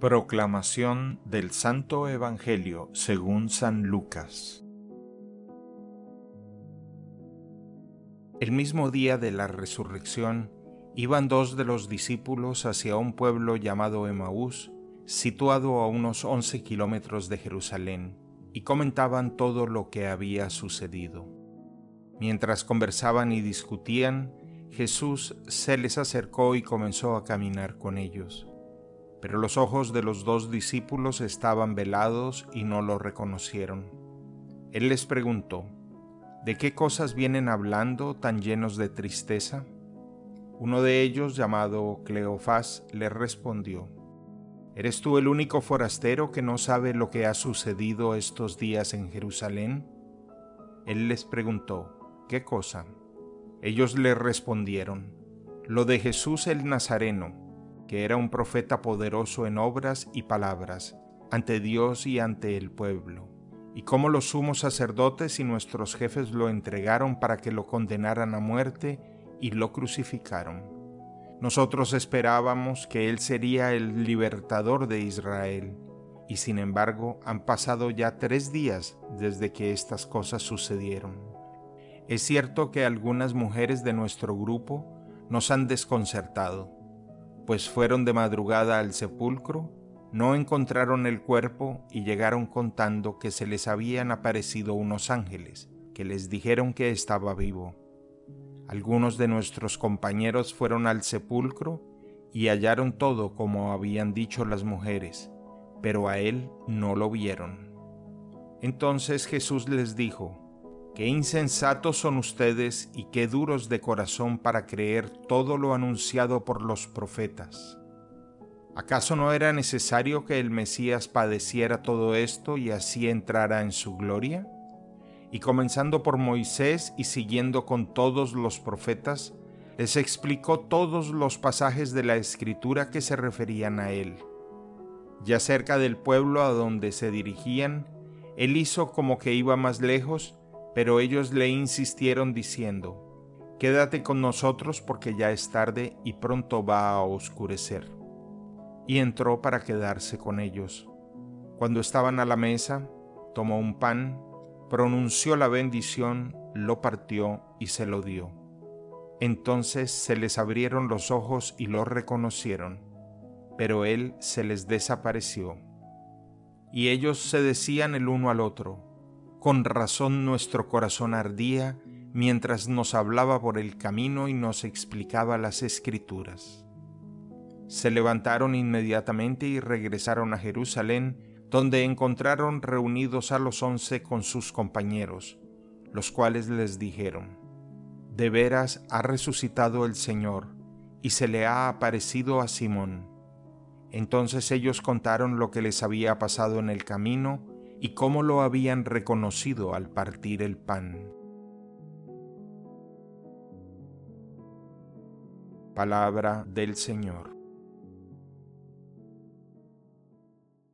Proclamación del Santo Evangelio según San Lucas El mismo día de la resurrección, iban dos de los discípulos hacia un pueblo llamado Emaús, situado a unos once kilómetros de Jerusalén, y comentaban todo lo que había sucedido. Mientras conversaban y discutían, Jesús se les acercó y comenzó a caminar con ellos pero los ojos de los dos discípulos estaban velados y no lo reconocieron. Él les preguntó, ¿De qué cosas vienen hablando tan llenos de tristeza? Uno de ellos, llamado Cleofás, le respondió, ¿Eres tú el único forastero que no sabe lo que ha sucedido estos días en Jerusalén? Él les preguntó, ¿qué cosa? Ellos le respondieron, lo de Jesús el Nazareno que era un profeta poderoso en obras y palabras, ante Dios y ante el pueblo, y cómo los sumos sacerdotes y nuestros jefes lo entregaron para que lo condenaran a muerte y lo crucificaron. Nosotros esperábamos que Él sería el libertador de Israel, y sin embargo han pasado ya tres días desde que estas cosas sucedieron. Es cierto que algunas mujeres de nuestro grupo nos han desconcertado, pues fueron de madrugada al sepulcro, no encontraron el cuerpo y llegaron contando que se les habían aparecido unos ángeles, que les dijeron que estaba vivo. Algunos de nuestros compañeros fueron al sepulcro y hallaron todo como habían dicho las mujeres, pero a él no lo vieron. Entonces Jesús les dijo, Qué insensatos son ustedes y qué duros de corazón para creer todo lo anunciado por los profetas. ¿Acaso no era necesario que el Mesías padeciera todo esto y así entrara en su gloria? Y comenzando por Moisés y siguiendo con todos los profetas, les explicó todos los pasajes de la escritura que se referían a él. Ya cerca del pueblo a donde se dirigían, él hizo como que iba más lejos pero ellos le insistieron diciendo, Quédate con nosotros porque ya es tarde y pronto va a oscurecer. Y entró para quedarse con ellos. Cuando estaban a la mesa, tomó un pan, pronunció la bendición, lo partió y se lo dio. Entonces se les abrieron los ojos y lo reconocieron, pero él se les desapareció. Y ellos se decían el uno al otro, con razón nuestro corazón ardía mientras nos hablaba por el camino y nos explicaba las escrituras. Se levantaron inmediatamente y regresaron a Jerusalén, donde encontraron reunidos a los once con sus compañeros, los cuales les dijeron, De veras ha resucitado el Señor, y se le ha aparecido a Simón. Entonces ellos contaron lo que les había pasado en el camino, y cómo lo habían reconocido al partir el pan. Palabra del Señor.